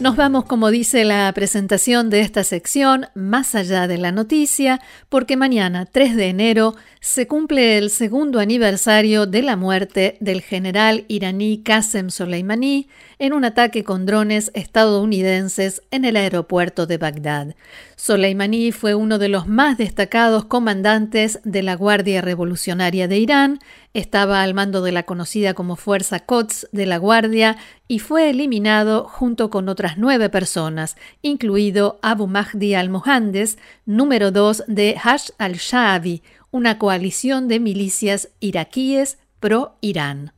Nos vamos, como dice la presentación de esta sección, más allá de la noticia, porque mañana, 3 de enero, se cumple el segundo aniversario de la muerte del general iraní Qasem Soleimani en un ataque con drones estadounidenses en el aeropuerto de Bagdad. Soleimani fue uno de los más destacados comandantes de la Guardia Revolucionaria de Irán, estaba al mando de la conocida como Fuerza Quds de la Guardia y fue eliminado junto con otras nueve personas, incluido Abu Mahdi al-Mohandes, número dos de Hash al-Shaabi, una coalición de milicias iraquíes pro-Irán.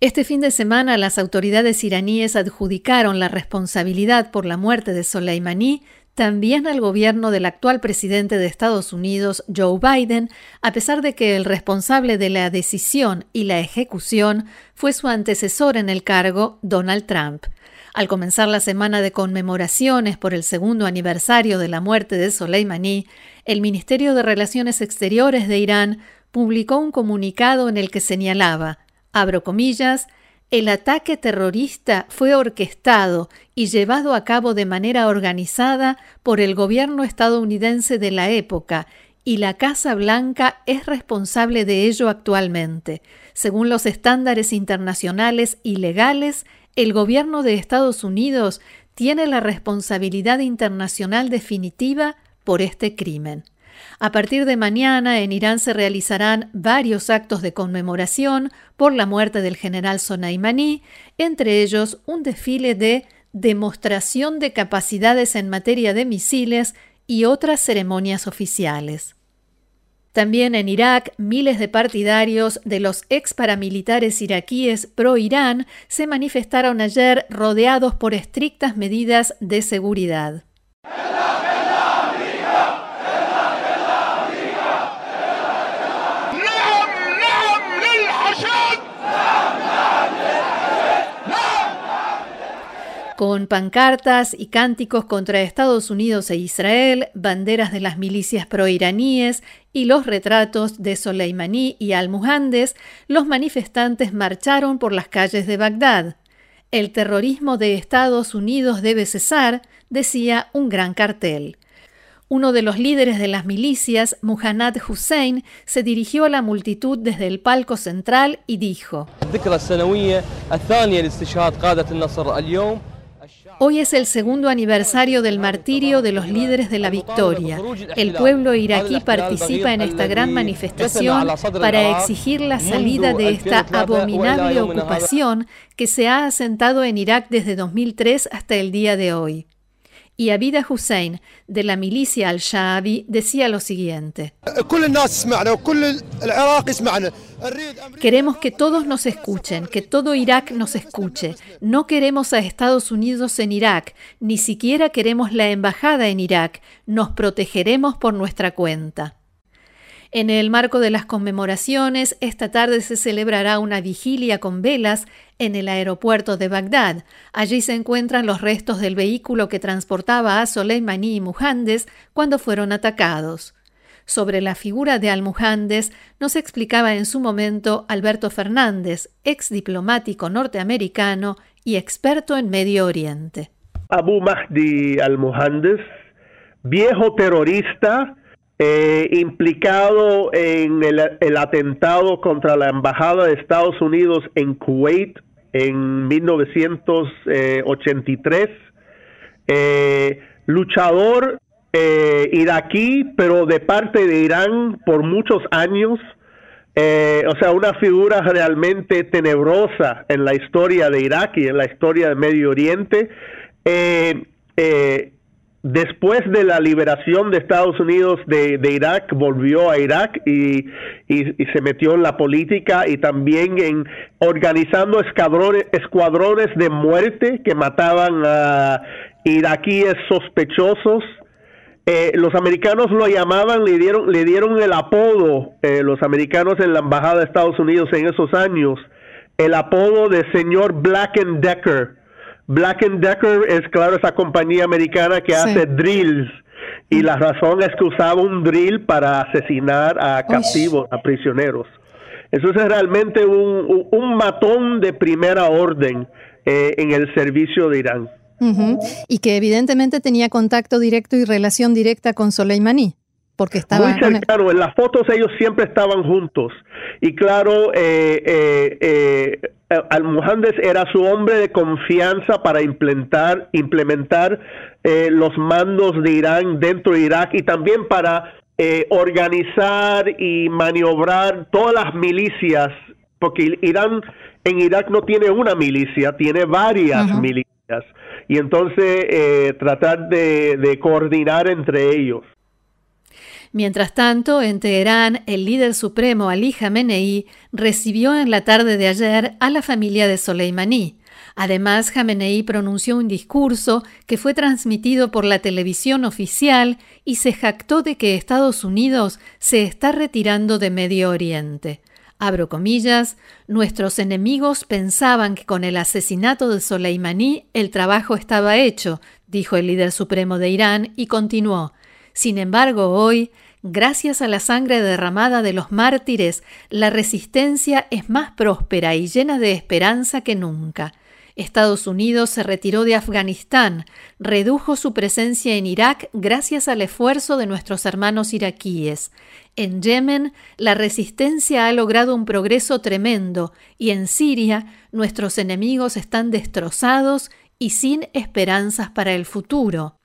Este fin de semana las autoridades iraníes adjudicaron la responsabilidad por la muerte de Soleimani también al gobierno del actual presidente de Estados Unidos, Joe Biden, a pesar de que el responsable de la decisión y la ejecución fue su antecesor en el cargo, Donald Trump. Al comenzar la semana de conmemoraciones por el segundo aniversario de la muerte de Soleimani, el Ministerio de Relaciones Exteriores de Irán publicó un comunicado en el que señalaba, abro comillas, el ataque terrorista fue orquestado y llevado a cabo de manera organizada por el gobierno estadounidense de la época y la Casa Blanca es responsable de ello actualmente. Según los estándares internacionales y legales, el gobierno de Estados Unidos tiene la responsabilidad internacional definitiva por este crimen. A partir de mañana en Irán se realizarán varios actos de conmemoración por la muerte del general Soleimani, entre ellos un desfile de demostración de capacidades en materia de misiles y otras ceremonias oficiales. También en Irak, miles de partidarios de los ex paramilitares iraquíes pro-Irán se manifestaron ayer rodeados por estrictas medidas de seguridad. Con pancartas y cánticos contra Estados Unidos e Israel, banderas de las milicias proiraníes y los retratos de Soleimani y al-Muhandes, los manifestantes marcharon por las calles de Bagdad. El terrorismo de Estados Unidos debe cesar, decía un gran cartel. Uno de los líderes de las milicias, Muhannad Hussein, se dirigió a la multitud desde el palco central y dijo: Hoy es el segundo aniversario del martirio de los líderes de la victoria. El pueblo iraquí participa en esta gran manifestación para exigir la salida de esta abominable ocupación que se ha asentado en Irak desde 2003 hasta el día de hoy y Abida Hussein, de la milicia al-Shaabi, decía lo siguiente. Queremos que todos nos escuchen, que todo Irak nos escuche. No queremos a Estados Unidos en Irak, ni siquiera queremos la embajada en Irak. Nos protegeremos por nuestra cuenta. En el marco de las conmemoraciones, esta tarde se celebrará una vigilia con velas en el aeropuerto de Bagdad. Allí se encuentran los restos del vehículo que transportaba a Soleimani y Muhandes cuando fueron atacados. Sobre la figura de Al-Muhandes nos explicaba en su momento Alberto Fernández, ex diplomático norteamericano y experto en Medio Oriente. Abu Mahdi Al-Muhandes, viejo terrorista, eh, implicado en el, atentado contra la Embajada de Estados Unidos en Kuwait en 1983, eh, luchador eh, iraquí, pero de parte de Irán por muchos años, o sea, una figura realmente tenebrosa en la historia de Irak y en la historia del Medio Oriente. Después de la liberación de Estados Unidos de, Irak, volvió a Irak y, se metió en la política y también en organizando escuadrones, de muerte que mataban a iraquíes sospechosos eh, los americanos lo llamaban, le dieron, le dieron el apodo, eh, los americanos en la embajada de Estados Unidos en esos años, el apodo de señor Black and Decker. Black and Decker es, claro, esa compañía americana que hace drills. Y la razón es que usaba un drill para asesinar a captivos, a prisioneros. Eso es realmente un, matón de primera orden eh, en el servicio de Irán. Y que evidentemente tenía contacto directo y relación directa con Soleimani. Porque estaba muy cercano, en las fotos ellos siempre estaban juntos. Y claro, eh, eh, eh Al-Muhandes era su hombre de confianza para implementar, implementar eh, los mandos de Irán dentro de Irak y también para organizar y maniobrar todas las milicias, porque Irán en Irak no tiene una milicia, tiene varias milicias y entonces eh, tratar de, coordinar entre ellos. Mientras tanto, en Teherán, el líder supremo Ali Khamenei recibió en la tarde de ayer a la familia de Soleimani. Además, Khamenei pronunció un discurso que fue transmitido por la televisión oficial y se jactó de que Estados Unidos se está retirando de Medio Oriente. Abro comillas, nuestros enemigos pensaban que con el asesinato de Soleimani el trabajo estaba hecho, dijo el líder supremo de Irán y continuó. Sin embargo, hoy, gracias a la sangre derramada de los mártires, la resistencia es más próspera y llena de esperanza que nunca. Estados Unidos se retiró de Afganistán, redujo su presencia en Irak gracias al esfuerzo de nuestros hermanos iraquíes. En Yemen, la resistencia ha logrado un progreso tremendo y en Siria, nuestros enemigos están destrozados y sin esperanzas para el futuro.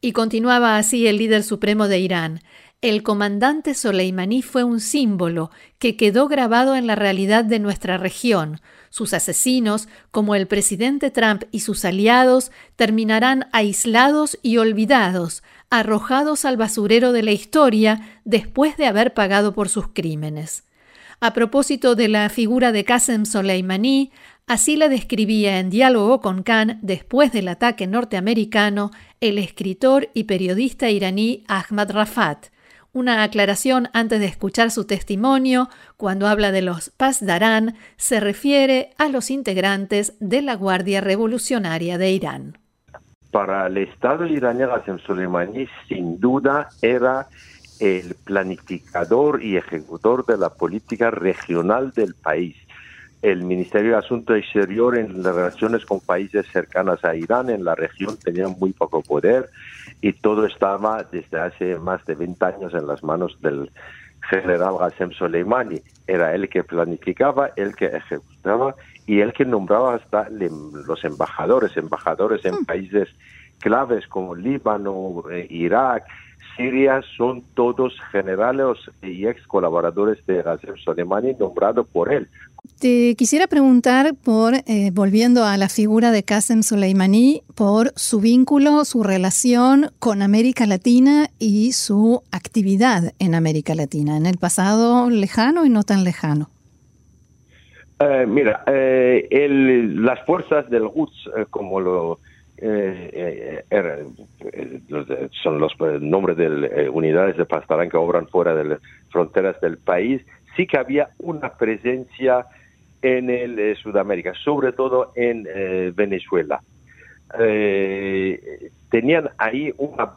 Y continuaba así el líder supremo de Irán. El comandante Soleimani fue un símbolo que quedó grabado en la realidad de nuestra región. Sus asesinos, como el presidente Trump y sus aliados, terminarán aislados y olvidados, arrojados al basurero de la historia después de haber pagado por sus crímenes. A propósito de la figura de Qasem Soleimani, así la describía en diálogo con Khan después del ataque norteamericano el escritor y periodista iraní Ahmad Rafat. Una aclaración antes de escuchar su testimonio, cuando habla de los Pasdarán, se refiere a los integrantes de la Guardia Revolucionaria de Irán. Para el Estado iraní, Qasem Soleimani sin duda era el planificador y ejecutor de la política regional del país el Ministerio de Asuntos Exteriores en las relaciones con países cercanos a Irán en la región tenía muy poco poder y todo estaba desde hace más de 20 años en las manos del general Qasem Soleimani. Era él que planificaba, él que ejecutaba y él que nombraba hasta los embajadores, embajadores en mm. países claves como Líbano, eh, Irak, Siria, son todos generales y ex colaboradores de Qasem Soleimani nombrados por él. Te quisiera preguntar por, eh, volviendo a la figura de Qasem Soleimani, por su vínculo, su relación con América Latina y su actividad en América Latina, en el pasado lejano y no tan lejano. Eh, mira, eh, las fuerzas del Quds, como lo er, son los nombres de unidades de Pastarán que obran fuera de las fronteras del país, sí que había una presencia en el eh, Sudamérica, sobre todo en eh, Venezuela. Eh, tenían ahí una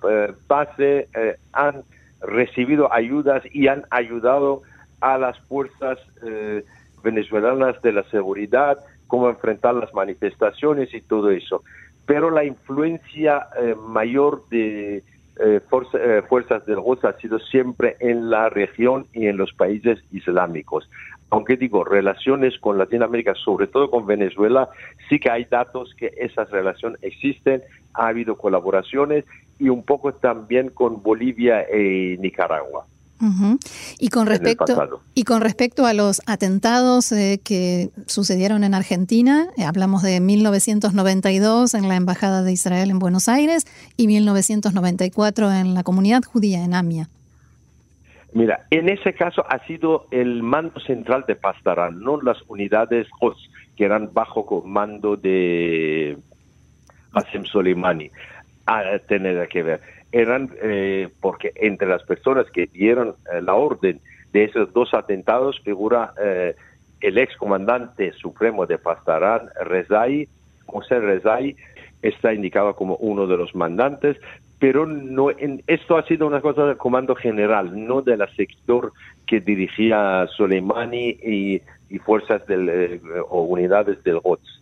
base, han recibido ayudas y han ayudado a las fuerzas venezolanas de la seguridad, cómo enfrentar las manifestaciones y todo eso. Pero la influencia mayor de fuerzas del GOS ha sido siempre en la región y en los países islámicos aunque digo, relaciones con Latinoamérica, sobre todo con Venezuela, sí que hay datos que esas relaciones existen, ha habido colaboraciones y un poco también con Bolivia y Nicaragua. Y con respecto y con respecto a los atentados eh, que sucedieron en Argentina, eh, hablamos de 1992 en la embajada de Israel en Buenos Aires y 1994 en la comunidad judía en Amia. Mira, en ese caso ha sido el mando central de Pastarán, no las unidades que eran bajo comando de Qasem Soleimani, a tener que ver. Eran eh, porque entre las personas que dieron eh, la orden de esos dos atentados figura eh, el ex comandante supremo de Pastarán, Rezai, José Rezai, está indicado como uno de los mandantes, pero no en, esto ha sido una cosa del comando general, no de la sector que dirigía Soleimani y, fuerzas del, o unidades del GOTS.